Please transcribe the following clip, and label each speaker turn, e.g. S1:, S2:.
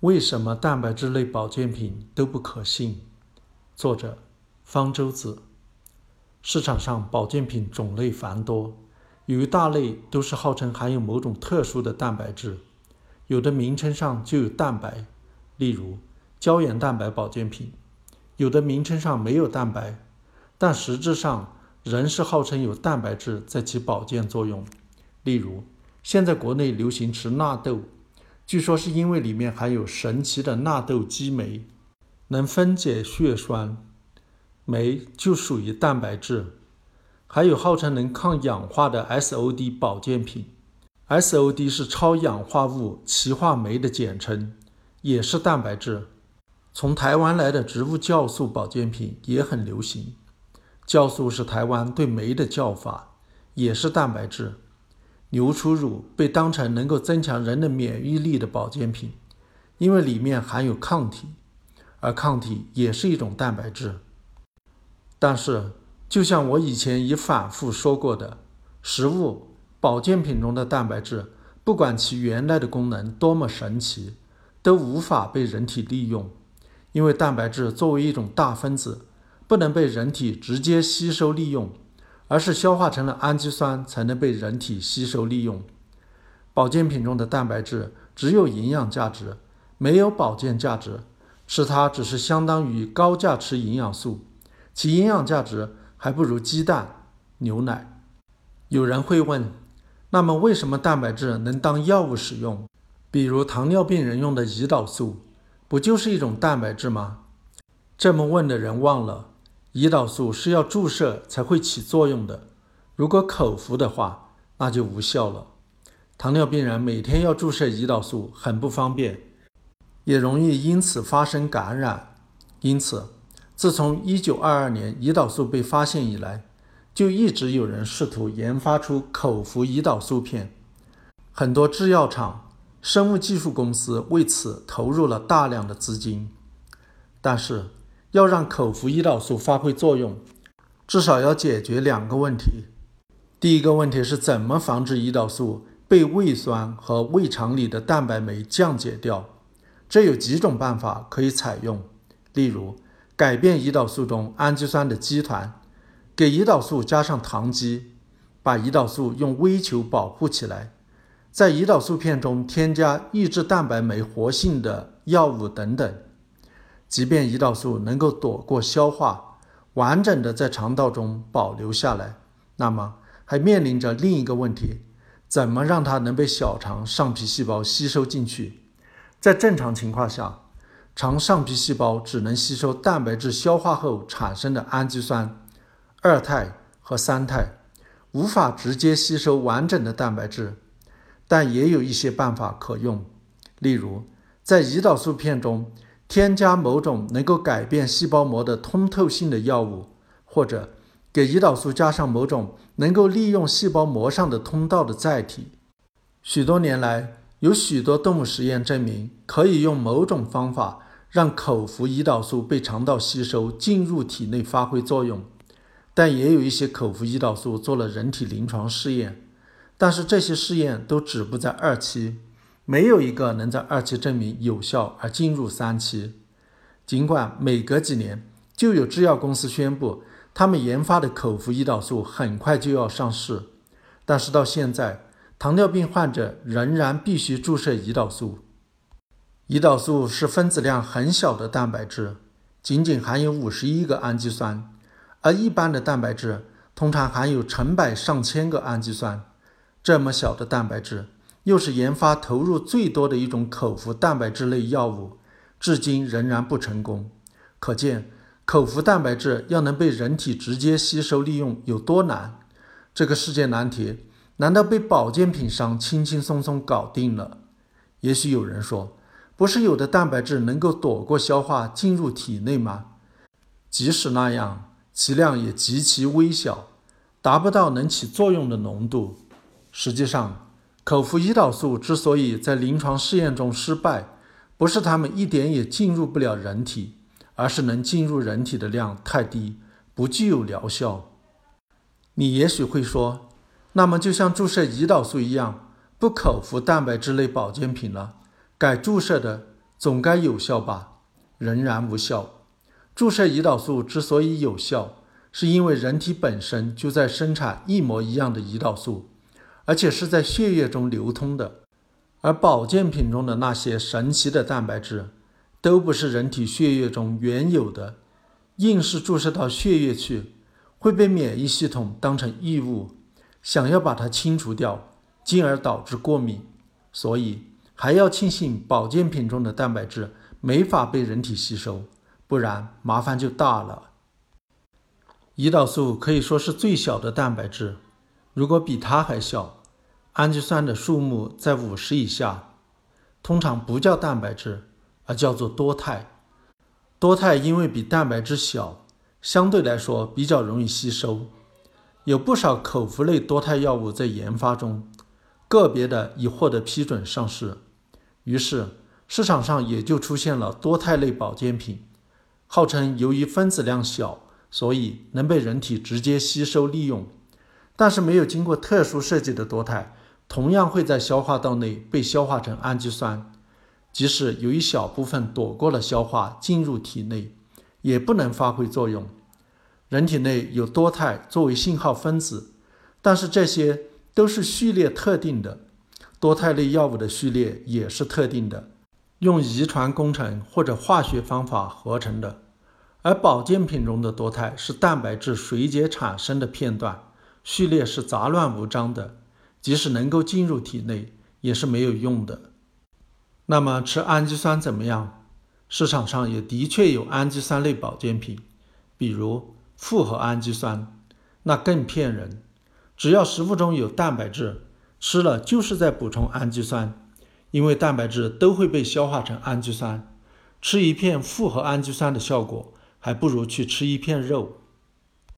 S1: 为什么蛋白质类保健品都不可信？作者：方舟子。市场上保健品种类繁多，有一大类都是号称含有某种特殊的蛋白质，有的名称上就有蛋白，例如胶原蛋白保健品；有的名称上没有蛋白，但实质上仍是号称有蛋白质在起保健作用，例如现在国内流行吃纳豆。据说是因为里面含有神奇的纳豆激酶，能分解血栓，酶就属于蛋白质。还有号称能抗氧化的 SOD 保健品，SOD 是超氧化物歧化酶的简称，也是蛋白质。从台湾来的植物酵素保健品也很流行，酵素是台湾对酶的叫法，也是蛋白质。牛初乳被当成能够增强人的免疫力的保健品，因为里面含有抗体，而抗体也是一种蛋白质。但是，就像我以前已反复说过的，食物保健品中的蛋白质，不管其原来的功能多么神奇，都无法被人体利用，因为蛋白质作为一种大分子，不能被人体直接吸收利用。而是消化成了氨基酸才能被人体吸收利用。保健品中的蛋白质只有营养价值，没有保健价值，吃它只是相当于高价吃营养素，其营养价值还不如鸡蛋、牛奶。有人会问，那么为什么蛋白质能当药物使用？比如糖尿病人用的胰岛素，不就是一种蛋白质吗？这么问的人忘了。胰岛素是要注射才会起作用的，如果口服的话，那就无效了。糖尿病人每天要注射胰岛素很不方便，也容易因此发生感染。因此，自从1922年胰岛素被发现以来，就一直有人试图研发出口服胰岛素片，很多制药厂、生物技术公司为此投入了大量的资金，但是。要让口服胰岛素发挥作用，至少要解决两个问题。第一个问题是怎么防止胰岛素被胃酸和胃肠里的蛋白酶降解掉？这有几种办法可以采用，例如改变胰岛素中氨基酸的基团，给胰岛素加上糖基，把胰岛素用微球保护起来，在胰岛素片中添加抑制蛋白酶活性的药物等等。即便胰岛素能够躲过消化，完整的在肠道中保留下来，那么还面临着另一个问题：怎么让它能被小肠上皮细胞吸收进去？在正常情况下，肠上皮细胞只能吸收蛋白质消化后产生的氨基酸、二肽和三肽，无法直接吸收完整的蛋白质。但也有一些办法可用，例如在胰岛素片中。添加某种能够改变细胞膜的通透性的药物，或者给胰岛素加上某种能够利用细胞膜上的通道的载体。许多年来，有许多动物实验证明可以用某种方法让口服胰岛素被肠道吸收进入体内发挥作用。但也有一些口服胰岛素做了人体临床试验，但是这些试验都止步在二期。没有一个能在二期证明有效而进入三期。尽管每隔几年就有制药公司宣布他们研发的口服胰岛素很快就要上市，但是到现在，糖尿病患者仍然必须注射胰岛素。胰岛素是分子量很小的蛋白质，仅仅含有五十一个氨基酸，而一般的蛋白质通常含有成百上千个氨基酸。这么小的蛋白质。又是研发投入最多的一种口服蛋白质类药物，至今仍然不成功。可见，口服蛋白质要能被人体直接吸收利用有多难。这个世界难题，难道被保健品商轻轻松松搞定了？也许有人说，不是有的蛋白质能够躲过消化进入体内吗？即使那样，其量也极其微小，达不到能起作用的浓度。实际上，口服胰岛素之所以在临床试验中失败，不是它们一点也进入不了人体，而是能进入人体的量太低，不具有疗效。你也许会说，那么就像注射胰岛素一样，不口服蛋白质类保健品了，改注射的总该有效吧？仍然无效。注射胰岛素之所以有效，是因为人体本身就在生产一模一样的胰岛素，而且是在血液中流通的。而保健品中的那些神奇的蛋白质，都不是人体血液中原有的，硬是注射到血液去，会被免疫系统当成异物，想要把它清除掉，进而导致过敏。所以还要庆幸保健品中的蛋白质没法被人体吸收，不然麻烦就大了。胰岛素可以说是最小的蛋白质，如果比它还小。氨基酸的数目在五十以下，通常不叫蛋白质，而叫做多肽。多肽因为比蛋白质小，相对来说比较容易吸收。有不少口服类多肽药物在研发中，个别的已获得批准上市。于是市场上也就出现了多肽类保健品，号称由于分子量小，所以能被人体直接吸收利用。但是没有经过特殊设计的多肽。同样会在消化道内被消化成氨基酸，即使有一小部分躲过了消化进入体内，也不能发挥作用。人体内有多肽作为信号分子，但是这些都是序列特定的，多肽类药物的序列也是特定的，用遗传工程或者化学方法合成的。而保健品中的多肽是蛋白质水解产生的片段，序列是杂乱无章的。即使能够进入体内，也是没有用的。那么吃氨基酸怎么样？市场上也的确有氨基酸类保健品，比如复合氨基酸，那更骗人。只要食物中有蛋白质，吃了就是在补充氨基酸，因为蛋白质都会被消化成氨基酸。吃一片复合氨基酸的效果，还不如去吃一片肉。